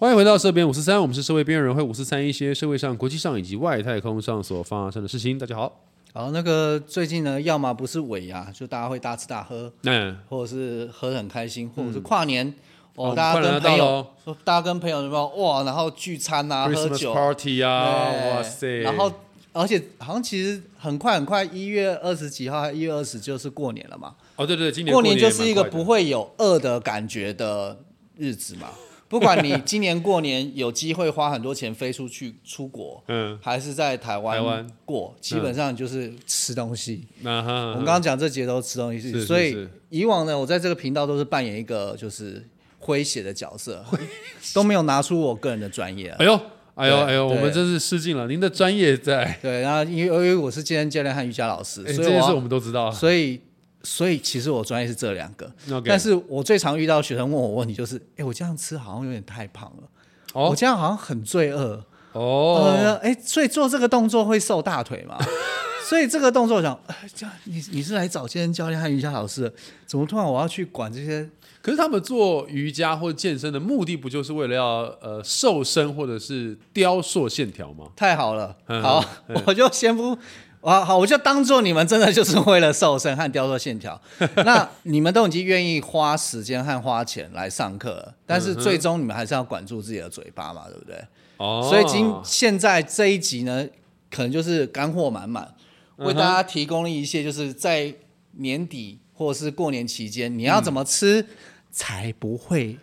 欢迎回到社编五四三，我们是社会边缘人会五四三一些社会上、国际上以及外太空上所发生的事情。大家好，好，那个最近呢，要么不是尾牙，就大家会大吃大喝，嗯或者是喝得很开心，或者是跨年哦，哦大家跟朋友说大家跟朋友什么哇，然后聚餐啊，喝酒，party 啊，哇塞！然后而且好像其实很快很快，一月二十几号，一月二十就是过年了嘛。哦，对对，今年过年年就是一个不会有饿的感觉的日子嘛。不管你今年过年有机会花很多钱飞出去 出国，嗯，还是在台湾过，基本上就是吃东西。我们刚刚讲这节都吃东西，是是所以以往呢，我在这个频道都是扮演一个就是诙谐的角色，都没有拿出我个人的专业啊。哎呦，哎呦，哎呦，我对们真是失敬了，您的专业在，对，然后因为因为我是健身教练和瑜伽老师，哎，所以这件事我们都知道。所以所以其实我专业是这两个但是我最常遇到学生问我问题就是，哎，我这样吃好像有点太胖了，我哦这样好像很罪恶。哦，呃，哎，所以做这个动作会瘦大腿嘛？所以这个动作我想，哎，这样你你是来找健身教练和瑜伽老师的，怎么突然我要去管这些？可是他们做瑜伽或健身的目的，不就是为了要呃瘦身或者是雕塑线条吗？太好了，嗯好，我就先不。啊，好，我就当做你们真的就是为了瘦身和雕塑线条。那你们都已经愿意花时间和花钱来上课了，但是最终你们还是要管住自己的嘴巴嘛，对不对？哦，所以今现在这一集呢，可能就是干货满满，为大家提供了一些就是在年底或者是过年期间，你要怎么吃才不会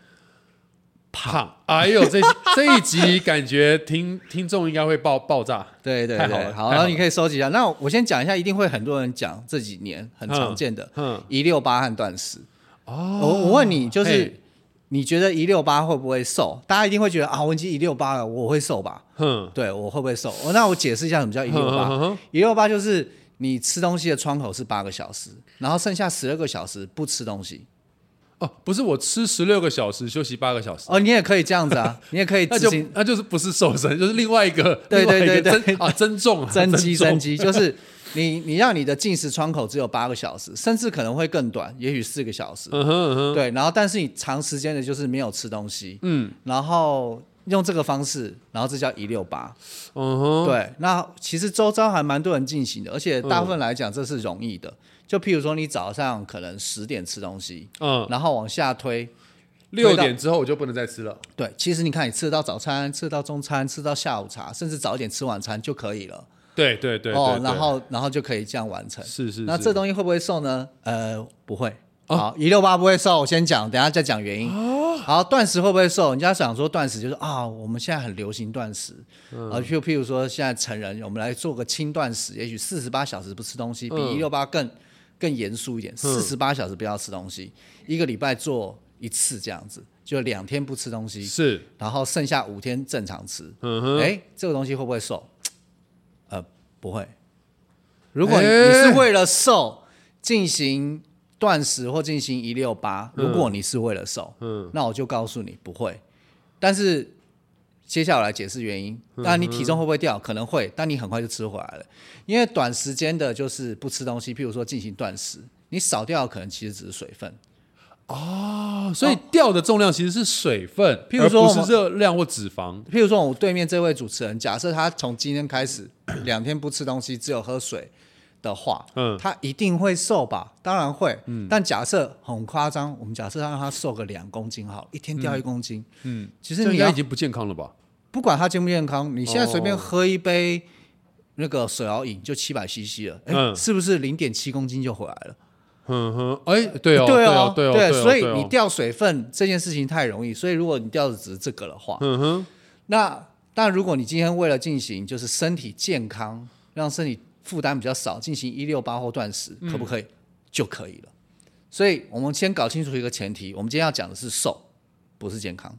胖，哎呦，这 这一集感觉听听众应该会爆爆炸。对对对，好，太好了好然后你可以收集一下。那我先讲一下，一定会很多人讲这几年很常见的嗯，一六八和断食。哦我我问你，就是你觉得一六八会不会瘦？大家一定会觉得啊，我已经一六八了，我会瘦吧？哼，对我会不会瘦？哦那我解释一下什么叫一六八。一六八就是你吃东西的窗口是八个小时，然后剩下十二个小时不吃东西。哦，不是我吃十六个小时，休息八个小时，哦，你也可以这样子啊，你也可以那就执行。那就是不是瘦身，就是另外一个对对对对。增 啊增重啊增肌增肌，就是你你让你的进食窗口只有八个小时，甚至可能会更短，也许四个小时。嗯哼嗯哼，对，然后但是你长时间的就是没有吃东西，嗯。然后用这个方式，然后这叫一六八。嗯哼，对，那其实周遭还蛮多人进行的，而且大部分来讲这是容易的。就譬如说你早上可能十点吃东西，嗯，然后往下推，六点之后我就不能再吃了。对，其实你看你吃得到早餐，吃得到中餐，吃到下午茶，甚至早一点吃晚餐就可以了。对对对对，哦然后然后就可以这样完成。是是，那是这东西会不会瘦呢？呃，不会。哦好，一六八不会瘦，我先讲，等一下再讲原因。哦好，断食会不会瘦？人家想说断食就是啊，我们现在很流行断食，嗯啊，就譬如说现在成人，我们来做个轻断食，也许四十八小时不吃东西，比嗯一六八更更严肃一点，四十八小时不要吃东西，一个礼拜做一次这样子，就两天不吃东西，是然后剩下五天正常吃。嗯哼，哎，这个东西会不会瘦？呃，不会。如果你是为了瘦进行断食或进行一六八，如果你是为了瘦，嗯那我就告诉你不会。但是接下来解释原因。嗯那你体重会不会掉？可能会，但你很快就吃回来了。因为短时间的就是不吃东西，譬如说进行断食，你少掉的可能其实只是水分。哦，所以掉的重量其实是水分，譬如说而不是热量或脂肪。譬如说，我对面这位主持人，假设他从今天开始两天不吃东西，只有喝水的话，嗯他一定会瘦吧？当然会，嗯但假设很夸张，我们假设让他瘦个两公斤好了，一天掉一公斤，嗯，其实你要这应该已经不健康了吧？不管他健不健康，你现在随便哦喝一杯那个水熬饮就七百 CC 了，哎、嗯是不是零点七公斤就回来了？嗯哼，哎，对哦，对哦，对哦，对哦，所以你掉水分这件事情太容易，所以如果你掉的只是这个的话，嗯哼，那但如果你今天为了进行就是身体健康，让身体负担比较少，进行一六八或断食，可不可以？就可以了。所以我们先搞清楚一个前提，我们今天要讲的是瘦，不是健康。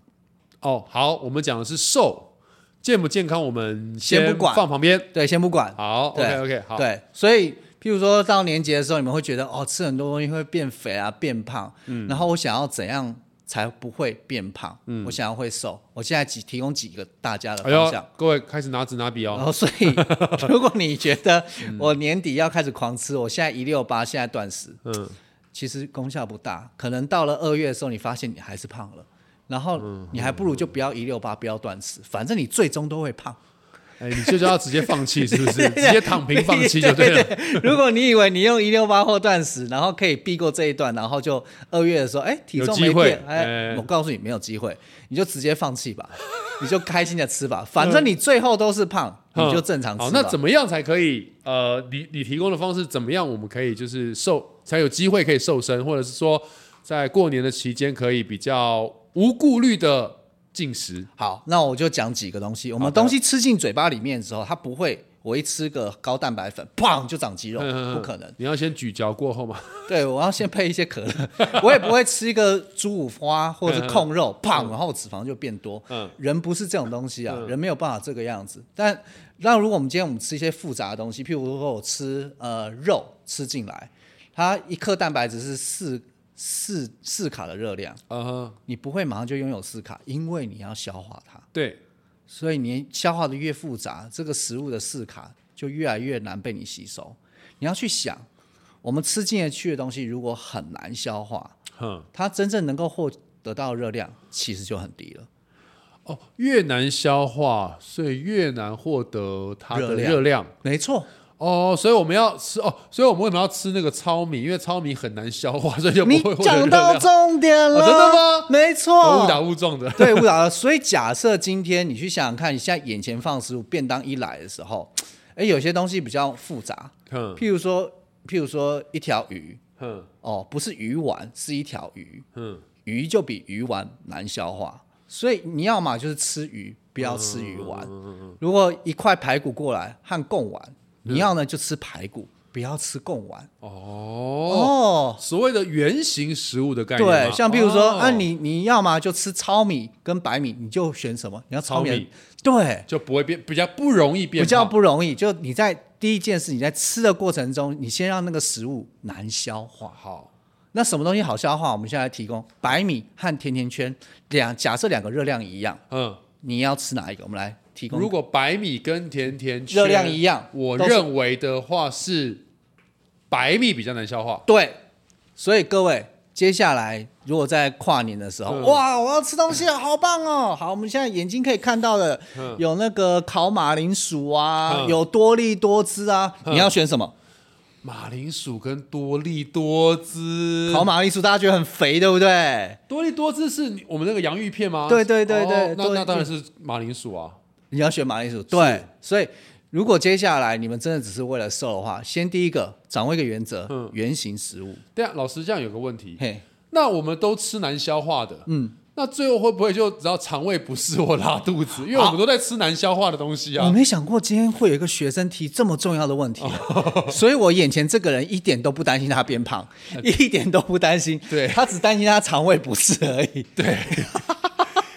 哦，好，我们讲的是瘦，健不健康我们先不管放旁边。对，先不管。好对，OK OK，好，对，所以譬如说到年节的时候，你们会觉得哦，吃很多东西会变肥啊、变胖，嗯，然后我想要怎样才不会变胖？嗯，我想要会瘦。我现在只提供几个大家的方向。，各位开始拿纸拿笔哦。然后，所以 如果你觉得嗯我年底要开始狂吃，我现在一六八，现在断食，嗯，其实功效不大。可能到了二月的时候，你发现你还是胖了，然后你还不如就不要一六八，不要断食，反正你最终都会胖。哎，你就要直接放弃，是不是？直接躺平放弃就对了。如果你以为你用一六八或断食，然后可以避过这一段，然后就二月的时候，哎，体重没变，哎，我告诉你没有机会，你就直接放弃吧，你就开心的吃吧，反正你最后都是胖，你就正常吃。好，那怎么样才可以？呃，你你提供的方式怎么样？我们可以就是瘦，才有机会可以瘦身，或者是说在过年的期间可以比较无顾虑的。进食好，那我就讲几个东西。我们东西吃进嘴巴里面的时候，它不会，我一吃个高蛋白粉，砰就长肌肉，不可能。你要先咀嚼过后嘛？对，我要先配一些可乐。我也不会吃一个猪五花或者是控肉，砰，然后脂肪就变多。嗯，人不是这种东西啊，人没有办法这个样子。但那如果我们今天我们吃一些复杂的东西，譬如说我吃呃肉吃进来，它一克蛋白质是四。四四卡的热量，嗯哼，你不会马上就拥有四卡，因为你要消化它。对，所以你消化的越复杂，这个食物的四卡就越来越难被你吸收。你要去想，我们吃进去的东西如果很难消化，哼，它真正能够获得到热量其实就很低了。哦，越难消化，所以越难获得它的热量。没错。哦，所以我们要吃哦，所以我们为什么要吃那个糙米？因为糙米很难消化，所以就不会。你讲到重点了，真的吗？没错，误打误撞的。对，误打了。所以假设今天你去想想看，你现在眼前放食物，便当一来的时候，哎，有些东西比较复杂，嗯，譬如说，譬如说一条鱼，嗯，哦，不是鱼丸，是一条鱼，嗯，鱼就比鱼丸难消化，所以你要嘛就是吃鱼，不要吃鱼丸。如果一块排骨过来和贡丸。你要呢就吃排骨，不要吃贡丸。哦哦，所谓的圆形食物的概念。对，像比如说啊，你你要么就吃糙米跟白米，你就选什么？你要糙米，对，就不会变，比较不容易变。比较不容易，就你在第一件事，你在吃的过程中，你先让那个食物难消化。好，那什么东西好消化？我们现在提供白米和甜甜圈两，假设两个热量一样，嗯，你要吃哪一个？我们来。如果白米跟甜甜热量一样，我认为的话是白米比较难消化。对，所以各位接下来如果在跨年的时候，哇，我要吃东西了，好棒哦！好，我们现在眼睛可以看到的有那个烤马铃薯啊，有多利多汁啊，你要选什么？马铃薯跟多利多汁，烤马铃薯大家觉得很肥，对不对？多利多汁是我们那个洋芋片吗？对对对对，那那当然是马铃薯啊。你要选马铃薯，对，所以如果接下来你们真的只是为了瘦的话，先第一个掌握一个原则，嗯，原型食物。对啊，老师这样有个问题，嘿，那我们都吃难消化的，嗯，那最后会不会就只要肠胃不适或拉肚子？因为我们都在吃难消化的东西啊。我没想过今天会有一个学生提这么重要的问题，所以我眼前这个人一点都不担心他变胖，一点都不担心，对他只担心他肠胃不适而已。对，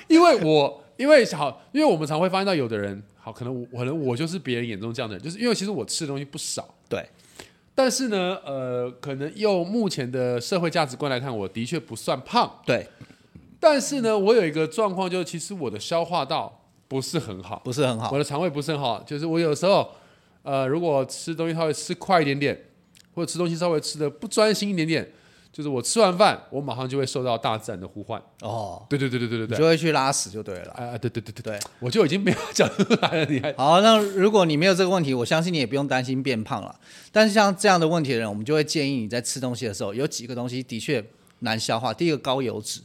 因为我。因为好，因为我们常会发现到有的人，好，可能我可能我就是别人眼中这样的人，就是因为其实我吃的东西不少，对。但是呢，呃，可能用目前的社会价值观来看，我的确不算胖，对。但是呢，我有一个状况，就是其实我的消化道不是很好，不是很好，我的肠胃不是很好，就是我有时候，呃，如果吃东西稍微吃快一点点，或者吃东西稍微吃的不专心一点点。就是我吃完饭，我马上就会受到大自然的呼唤。哦，对对对对对对对，就会去拉屎就对了。啊，对对对对对，我就已经没有讲出来了。你还好，那如果你没有这个问题，我相信你也不用担心变胖了。但是像这样的问题的人，我们就会建议你在吃东西的时候，有几个东西的确难消化。第一个高油脂，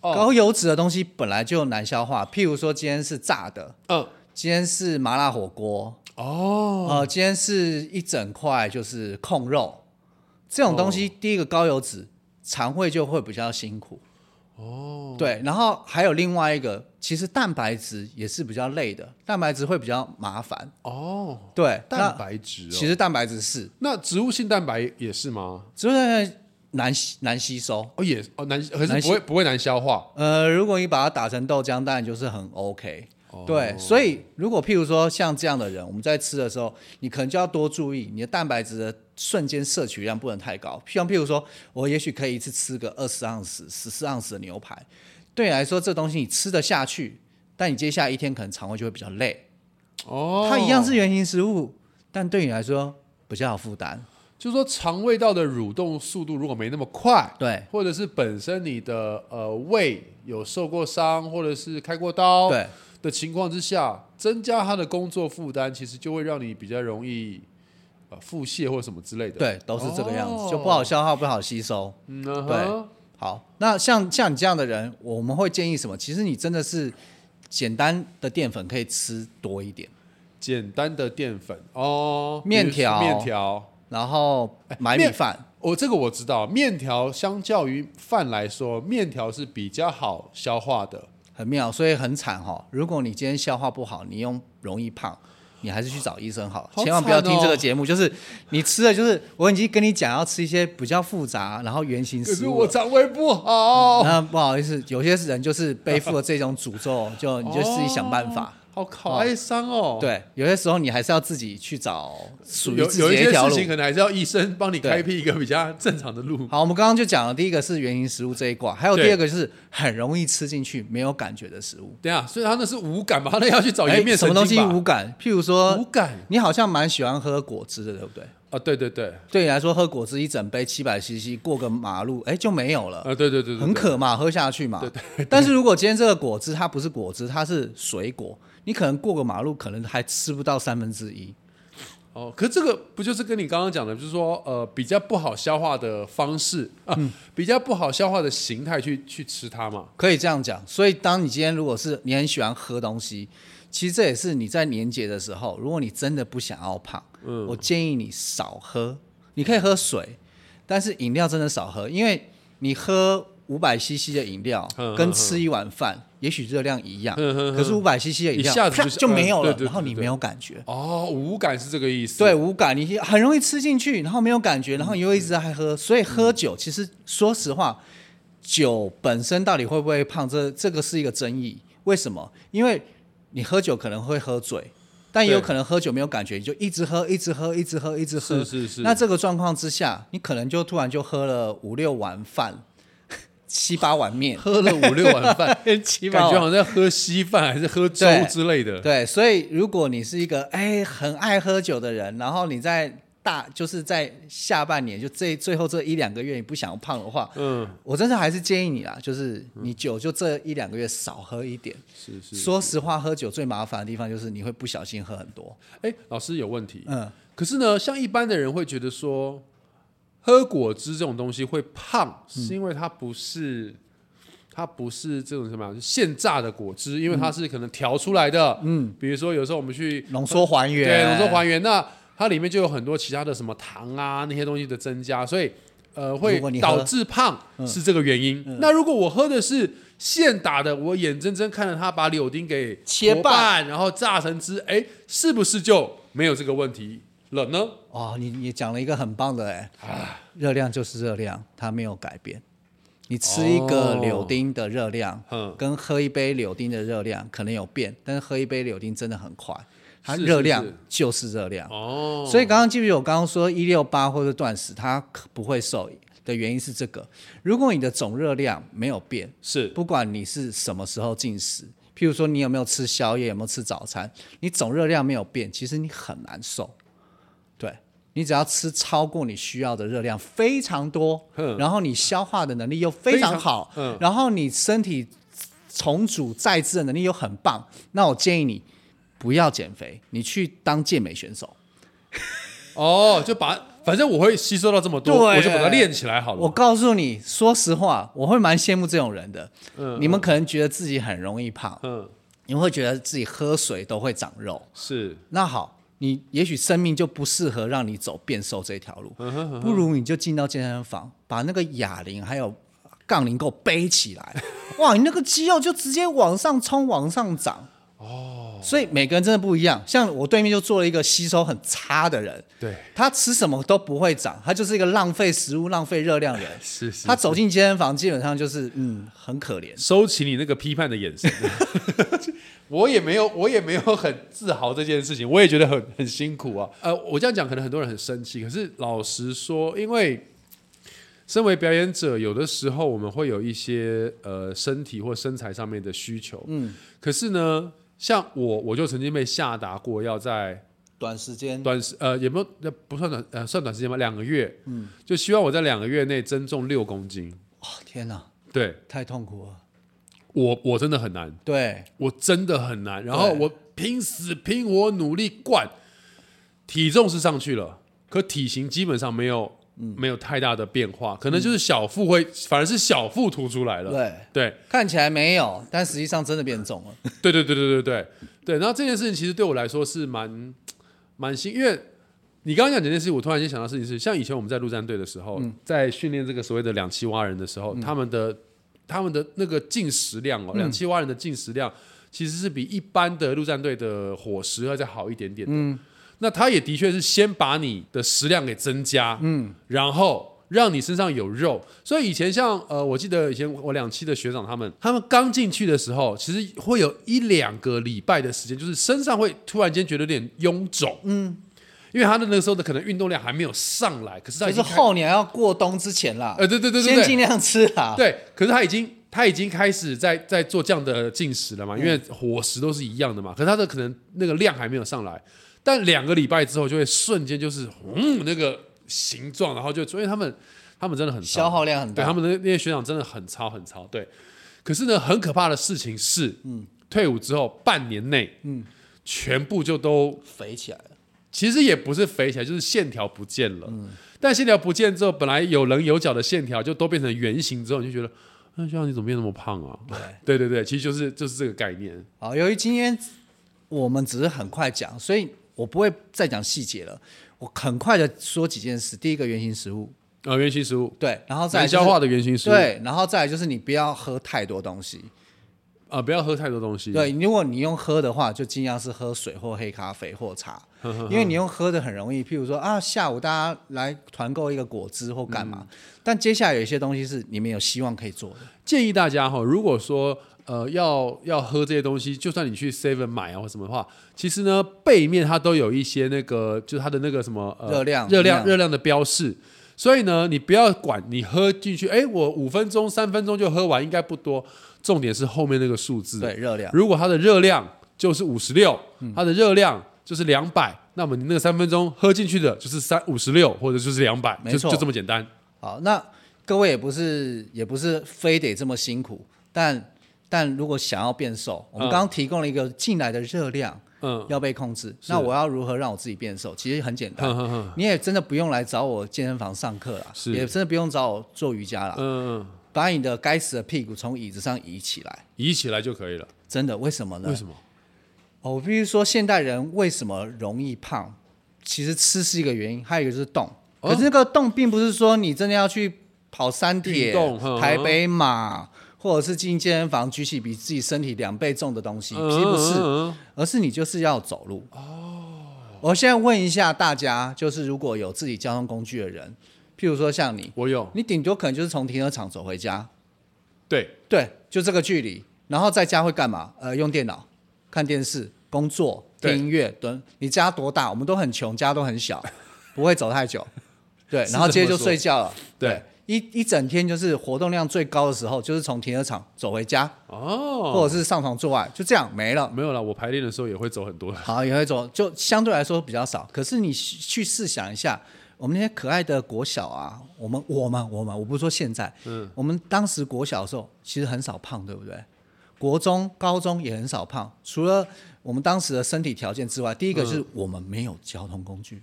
高油脂的东西本来就难消化。譬如说今天是炸的，嗯，今天是麻辣火锅，哦，呃，今天是一整块就是控肉。这种东西，第一个高油脂，肠胃就会比较辛苦。哦，对，然后还有另外一个，其实蛋白质也是比较累的，蛋白质会比较麻烦。哦，对，蛋白质，其实蛋白质是，那植物性蛋白也是吗？植物性蛋白难难吸收，哦也哦难，可是不会不会难消化。呃，如果你把它打成豆浆，当然就是很 OK。对，所以如果譬如说像这样的人，我们在吃的时候，你可能就要多注意你的蛋白质的瞬间摄取量不能太高。像譬如说，我也许可以一次吃个二十盎司、十四盎司的牛排，对你来说这东西你吃得下去，但你接下来一天可能肠胃就会比较累。哦，它一样是原型食物，但对你来说比较有负担。就是说肠胃道的蠕动速度如果没那么快，对或者是本身你的呃胃有受过伤，或者是开过刀，对的情况之下，增加它的工作负担，其实就会让你比较容易呃腹泻或什么之类的。，对，都是这个样子，哦就不好消化，不好吸收。嗯哼对好，那像像你这样的人，我们会建议什么？其实你真的是简单的淀粉可以吃多一点，简单的淀粉哦，面比如说条面条。然后买面米饭。我、这个我知道，面条相较于饭来说，面条是比较好消化的。很妙，所以很惨哈、如果你今天消化不好，你用容易胖，你还是去找医生好千万不要听这个节目。就是你吃的，就是我已经跟你讲要吃一些比较复杂，然后圆形可是我食物了。肠胃不好，那不好意思，有些人就是背负了这种诅咒，就你就自己想办法。好好哀伤哦。，对，有些时候你还是要自己去找属于有自己的一些的一条路事情。可能还是要医生帮你开辟一个比较正常的路。好，我们刚刚就讲了，第一个是原型食物这一卦，还有第二个就是很容易吃进去没有感觉的食物。对啊，所以他那是无感吧？他那要去找哎颜面什么东西无感？譬如说无，感你好像蛮喜欢喝果汁的，对不对？啊？对对对，对你来说，喝果汁一整杯七百 CC 过个马路，哎就没有了，啊对对对对，很渴嘛，喝下去嘛。对对但是如果今天这个果汁它不是果汁，它是水果，你可能过个马路可能还吃不到三分之一。哦，可这个不就是跟你刚刚讲的，就是说呃比较不好消化的方式啊，嗯比较不好消化的形态去去吃它嘛？可以这样讲。所以，当你今天如果是你很喜欢喝东西，其实这也是你在年节的时候，如果你真的不想要胖，嗯我建议你少喝。你可以喝水，但是饮料真的少喝，因为你喝五百 CC 的饮料嗯跟吃一碗饭，也许热量一样，可是五百 CC 的饮料一下子就就没有了然后你没有感觉。哦，无感是这个意思。对，无感，你很容易吃进去，然后没有感觉，然后你又一直在喝，所以喝酒其实说实话，酒本身到底会不会胖，这这个是一个争议。为什么？因为你喝酒可能会喝醉，但也有可能喝酒没有感觉，你就一直喝，一直喝，一直喝，一直喝。是是是。那这个状况之下，你可能就突然就喝了五六碗饭，七八碗面，喝了五六碗饭，七八碗感觉好像在喝稀饭还是喝粥之类的。对，所以如果你是一个哎很爱喝酒的人，然后你在大就是在下半年就这最后这一两个月你不想要胖的话，嗯，我真的还是建议你啦，就是你酒就这一两个月少喝一点。是是。说实话，喝酒最麻烦的地方就是你会不小心喝很多。哎，老师有问题。嗯，可是呢，像一般的人会觉得说，喝果汁这种东西会胖，是因为它不是。它不是这种什么样现榨的果汁，因为它是可能调出来的。嗯，比如说有时候我们去浓缩还原，对浓缩还原，那它里面就有很多其他的什么糖啊那些东西的增加，所以呃会导致胖是这个原因。那如果我喝的是现打的，我眼睁睁看着它把柳丁给切，半。然后榨成汁，哎，是不是就没有这个问题了呢？哦，你你讲了一个很棒的哎，热量就是热量，它没有改变。你吃一个哦柳丁的热量，嗯。跟喝一杯柳丁的热量可能有变，但是喝一杯柳丁真的很快，它热量就是热量。哦，所以刚刚记不记得我刚刚说一六八或者断食它可不会瘦的原因是这个：如果你的总热量没有变，是。不管你是什么时候进食，譬如说你有没有吃宵夜，有没有吃早餐，你总热量没有变，其实你很难瘦。对你只要吃超过你需要的热量非常多，嗯然后你消化的能力又非常好，常嗯。然后你身体重组再制的能力又很棒，那我建议你不要减肥，你去当健美选手。哦，就把反正我会吸收到这么多，我就把它练起来好了我。告诉你，说实话，我会蛮羡慕这种人的。嗯你们可能觉得自己很容易胖，嗯，你们会觉得自己喝水都会长肉。是那好，你也许生命就不适合让你走变瘦这条路，嗯不如你就进到健身房，把那个哑铃还有杠铃给我背起来，哇，你那个肌肉就直接往上冲，往上涨。哦，所以每个人真的不一样。像我对面就做了一个吸收很差的人，对，他吃什么都不会长，他就是一个浪费食物、浪费热量的人。是是。他走进健身房，基本上就是嗯，很可怜。收起你那个批判的眼神。我也没有，我也没有很自豪这件事情，我也觉得很很辛苦啊。呃，我这样讲可能很多人很生气，可是老实说，因为身为表演者，有的时候我们会有一些呃身体或身材上面的需求，嗯，可是呢，像我，我就曾经被下达过要在短时间，短时呃也没有那不算短呃算短时间吧，两个月，嗯，就希望我在两个月内增重六公斤。哦，天哪，对。太痛苦了。我我真的很难，对，我真的很难。然后我拼死拼活努力灌，体重是上去了，可体型基本上没有、没有太大的变化，可能就是小腹会，反而是小腹凸出来了。对，对看起来没有，但实际上真的变重了。对对对对对对对。然后这件事情其实对我来说是蛮蛮新，因为你刚刚讲这件事情，我突然间想到事情是，像以前我们在陆战队的时候，在训练这个所谓的两栖蛙人的时候，他们的他们的那个进食量哦，两栖蛙人的进食量其实是比一般的陆战队的伙食要再好一点点的。那他也的确是先把你的食量给增加，嗯，然后。让你身上有肉，所以以前像呃，我记得以前我两期的学长他们，他们刚进去的时候，其实会有一两个礼拜的时间，就是身上会突然间觉得有点臃肿，嗯，因为他的那个时候的可能运动量还没有上来，可是他就是已经开后年要过冬之前啦，呃，对对对对对，先尽量吃啦。对，可是他已经他已经开始在在做这样的进食了嘛，因为伙食都是一样的嘛，可是他的可能那个量还没有上来，但两个礼拜之后就会瞬间就是嗯那个形状，然后就因为他们他们真的很消耗量很大。对他们的那些学长真的很超很超，对。可是呢，很可怕的事情是，嗯，退伍之后半年内，嗯，全部就都肥起来了。其实也不是肥起来，就是线条不见了。嗯但线条不见之后，本来有棱有角的线条就都变成圆形之后，你就觉得，那学长你怎么变那么胖啊？对对对，其实就是就是这个概念。好，由于今天我们只是很快讲，所以我不会再讲细节了。我很快的说几件事。第一个，原型食物，呃，原型食物，对，然后再来就是消化的原型食物，对，然后再来就是你不要喝太多东西。啊，不要喝太多东西。对，如果你用喝的话，就尽量是喝水或黑咖啡或茶，因为你用喝的很容易。譬如说啊，下午大家来团购一个果汁或干嘛，但接下来有一些东西是你们有希望可以做的。建议大家哈，如果说呃要要喝这些东西，就算你去 Seven 买啊或什么的话，其实呢背面它都有一些那个就是它的那个什么、呃、热量热量量热量的标示。所以呢，你不要管你喝进去，哎，我五分钟、三分钟就喝完，应该不多。重点是后面那个数字，对，热量。如果它的热量就是五十六，它的热量就是两百，那么你那个三分钟喝进去的就是三五十六，或者就是两百，没错就就这么简单。好，那各位也不是也不是非得这么辛苦，但但如果想要变瘦，我们嗯刚刚提供了一个进来的热量嗯，要被控制，那我要如何让我自己变瘦？其实很简单，你也真的不用来找我健身房上课了，是也真的不用找我做瑜伽了，嗯，嗯把你的该死的屁股从椅子上移起来。移起来就可以了。真的，为什么呢？为什么？哦，我必须说，现代人为什么容易胖？其实吃是一个原因，还有一个就是动。哦可是那个动，并不是说你真的要去跑山铁台北马，或者是进健身房举起比自己身体两倍重的东西，嗯其实不是，而是你就是要走路。哦，我现在问一下大家，就是如果有自己交通工具的人，譬如说像你，我有，你顶多可能就是从停车场走回家，对，对，就这个距离，然后在家会干嘛？呃，用电脑、看电视、工作、听音乐。等，你家多大？我们都很穷，家都很小，不会走太久。对，然后接着就睡觉了。对，一一整天就是活动量最高的时候，就是从停车场走回家，哦，或者是上床做爱，就这样没了。没有了。我排练的时候也会走很多。好，也会走，就相对来说比较少。可是你去试想一下，我们那些可爱的国小啊，我们我们我们，我不是说现在，嗯，我们当时国小的时候其实很少胖，对不对？国中、高中也很少胖，除了我们当时的身体条件之外，第一个是我们没有交通工具。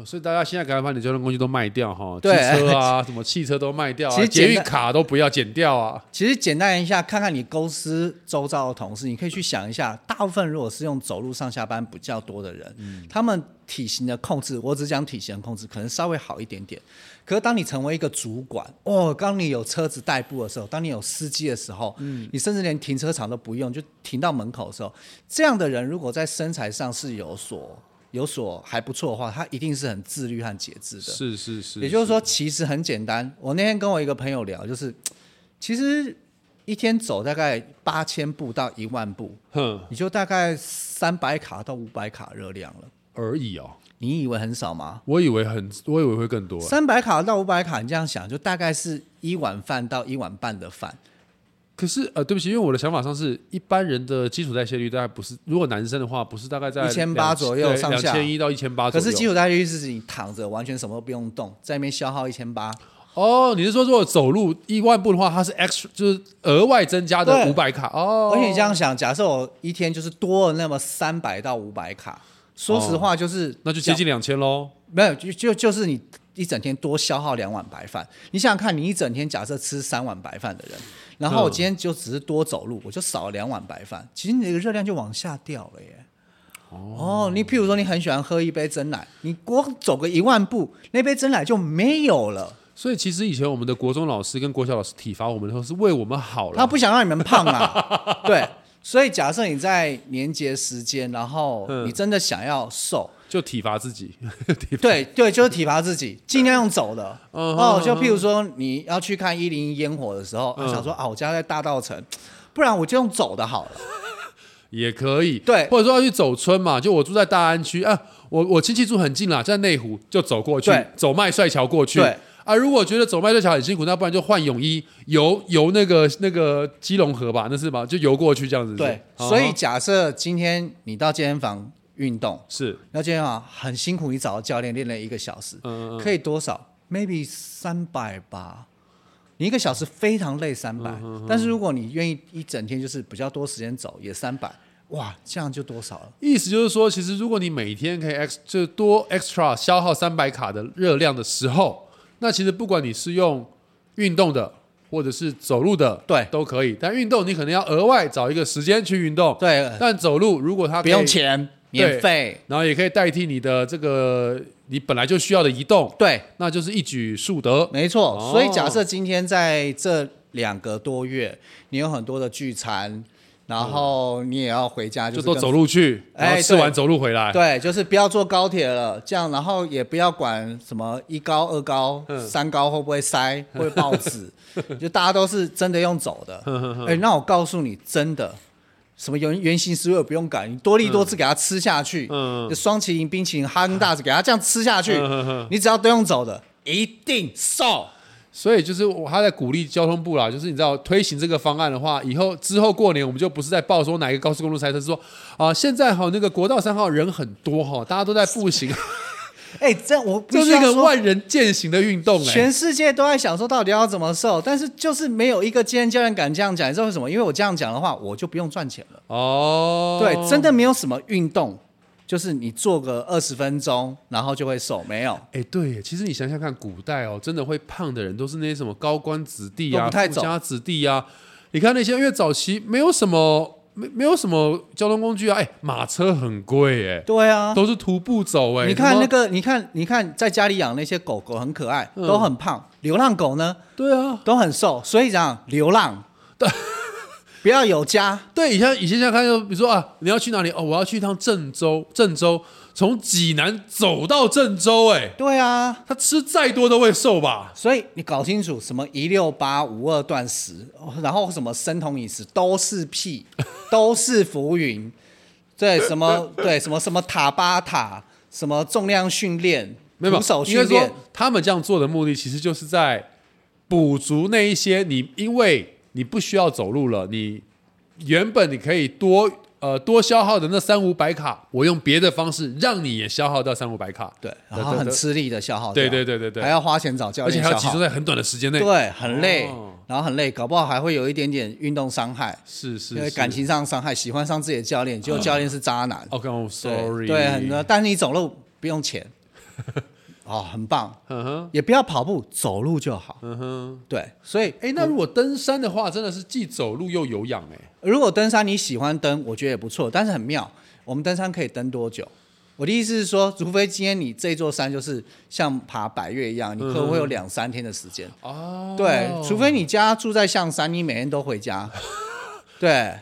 哦，所以大家现在赶快把你交通工具都卖掉哈，汽对车啊，什么汽车都卖掉啊，其实捷运卡都不要减掉啊。其实简单一下，看看你公司周遭的同事，你可以去想一下，大部分如果是用走路上下班比较多的人，他们体型的控制，我只讲体型的控制，可能稍微好一点点。可是当你成为一个主管，哦，当你有车子代步的时候，当你有司机的时候，你甚至连停车场都不用，就停到门口的时候，这样的人如果在身材上是有所有所还不错的话，他一定是很自律和节制的。是是是，也就是说，其实很简单。我那天跟我一个朋友聊，就是其实一天走大概八千步到一万步，哼你就大概三百卡到五百卡热量了。而已哦。你以为很少吗？我以为很，我以为会更多。三百卡到五百卡，你这样想，就大概是一碗饭到一碗半的饭。可是呃，对不起，因为我的想法上是一般人的基础代谢率大概不是，如果男生的话，不是大概在1800左右上下两千一到一千八。可是基础代谢率是你躺着完全什么都不用动，在那边消耗一千八。哦，你是说如果走路一万步的话，它是 extra 就是额外增加的五百卡哦。而且你这样想，假设我一天就是多了那么三百到五百卡，说实话就是那就接近两千喽。没有，就就就是你一整天多消耗两碗白饭。你想想看，你一整天假设吃三碗白饭的人，然后我今天就只是多走路，我就少了两碗白饭，其实你的热量就往下掉了耶。哦，你譬如说你很喜欢喝一杯真奶，你光走个一万步，那杯真奶就没有了。所以其实以前我们的国中老师跟国小老师体罚我们的时候是为我们好了，他不想让你们胖啊。对，所以假设你在年节时间，然后你真的想要瘦，就体罚自己。对对，就是体罚自己，尽量用走的。哦，就譬如说你要去看一零一烟火的时候，想说啊，我家在大道城，不然我就用走的好了。也可以，对，或者说要去走村嘛，就我住在大安区啊，我我亲戚住很近啦，在内湖，就走过去，走麦帅桥过去。对。啊，如果觉得走麦帅桥很辛苦，那不然就换泳衣游游那个那个基隆河吧，那是吧？就游过去这样子。对，所以假设今天你到健身房运动，是那今天啊很辛苦，你找到教练练了一个小时，嗯可以多少？maybe 三百吧。你一个小时非常累，三百。但是如果你愿意一整天就是比较多时间走，也三百。哇，这样就多少了？意思就是说，其实如果你每天可以 x 就多 extra 消耗三百卡的热量的时候。那其实不管你是用运动的，或者是走路的，对，都可以。但运动你可能要额外找一个时间去运动，对。但走路如果它不用钱，免费，然后也可以代替你的这个你本来就需要的移动，对，那就是一举数得。没错。所以假设今天在这两个多月，你有很多的聚餐。然后你也要回家，就都走路去，然后，吃完走路回来。对，就是不要坐高铁了，这样，然后也不要管什么一高、二高、三高会不会塞，会爆纸，就大家都是真的用走的。哎，那我告诉你，真的，什么原原型食物不用改，你多利多汁给它吃下去，嗯，双麒麟冰淇淋、哈根达斯给它这样吃下去，你只要都用走的，一定瘦。所以就是我还在鼓励交通部啦，就是你知道推行这个方案的话，以后之后过年我们就不是在报说哪一个高速公路塞车，是说啊现在哈那个国道三号人很多哈，大家都在步行。哎，这我这是一个万人践行的运动，哎，全世界都在想说到底要怎么瘦，但是就是没有一个健身教练敢这样讲，你知道为什么？因为我这样讲的话，我就不用赚钱了。哦，对，真的没有什么运动。就是你做个二十分钟，然后就会瘦，没有？哎，对，其实你想想看，古代哦，真的会胖的人都是那些什么高官子弟啊、富家子弟啊。你看那些，因为早期没有什么，没没有什么交通工具啊，哎，马车很贵，哎，对啊，都是徒步走，哎。你看那个，你看，你看，在家里养那些狗狗很可爱，都很胖。流浪狗呢？对啊，都很瘦。所以讲流浪。对。不要有家，对，以前以前想看，就比如说啊，你要去哪里？哦，我要去一趟郑州，郑州从济南走到郑州，哎，对啊，他吃再多都会瘦吧？所以你搞清楚，什么一六八五二断食，然后什么生酮饮食都是屁，都是浮云。对，什么对什么什么塔巴塔，什么重量训练，没徒手训练，他们这样做的目的，其实就是在补足那一些你因为。你不需要走路了，你原本你可以多呃多消耗的那三五百卡，我用别的方式让你也消耗到三五百卡，对，然后很吃力的消耗，对对对对对，还要花钱找教练，而且还要集中在很短的时间内，对，很累，然后很累，搞不好还会有一点点运动伤害，是是，因为感情上伤害，喜欢上自己的教练，结果教练是渣男，OK，Sorry，对，很多，但是你走路不用钱。哦，很棒，嗯哼，也不要跑步，走路就好，嗯哼，对，所以，哎，那如果登山的话，真的是既走路又有氧，哎，如果登山你喜欢登，我觉得也不错，但是很妙，我们登山可以登多久？我的意思是说，除非今天你这座山就是像爬百越一样，你可能会有两三天的时间，哦，对，除非你家住在象山，你每天都回家，对。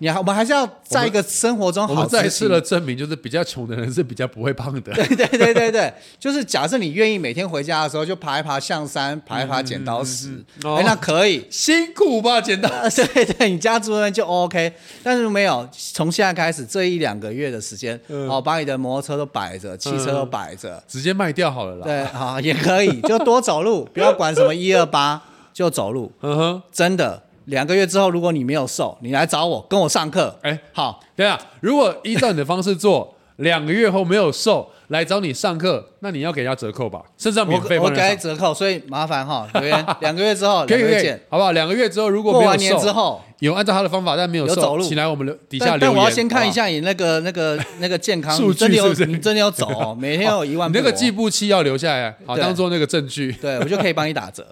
你还我们还是要在一个生活中，我们再次的证明，就是比较穷的人是比较不会胖的。对对对对对，就是假设你愿意每天回家的时候就爬一爬象山，爬一爬剪刀石，哎，那可以辛苦吧？剪刀，对对，你家住那就 OK。但是没有，从现在开始这一两个月的时间，哦，把你的摩托车都摆着，汽车都摆着，直接卖掉好了啦。对，好也可以，就多走路，不要管什么一二八，就走路。嗯哼，真的。两个月之后，如果你没有瘦，你来找我，跟我上课。哎，好，对啊，如果依照你的方式做，两个月后没有瘦，来找你上课，那你要给人家折扣吧，甚至要免费我。给折扣，所以麻烦哈，留言两个月之后，可以可以两个月见。，好不好？两个月之后如果没有过完年之瘦，后，有按照他的方法但没有瘦，有走路请来我们留底下留言。但但我要先看一下你那个那个那个健康，数你真的有据是不是你真的有走哦，每天有一万步哦，你那个计步器要留下来，好对当做那个证据。对我就可以帮你打折。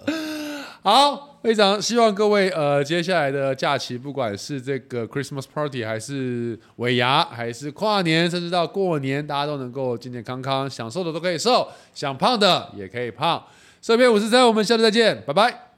好，非常希望各位呃，接下来的假期，不管是这个 Christmas party，还是尾牙，还是跨年，甚至到过年，大家都能够健健康康，想瘦的都可以瘦，想胖的也可以胖。这边我是三，我们下次再见，拜拜。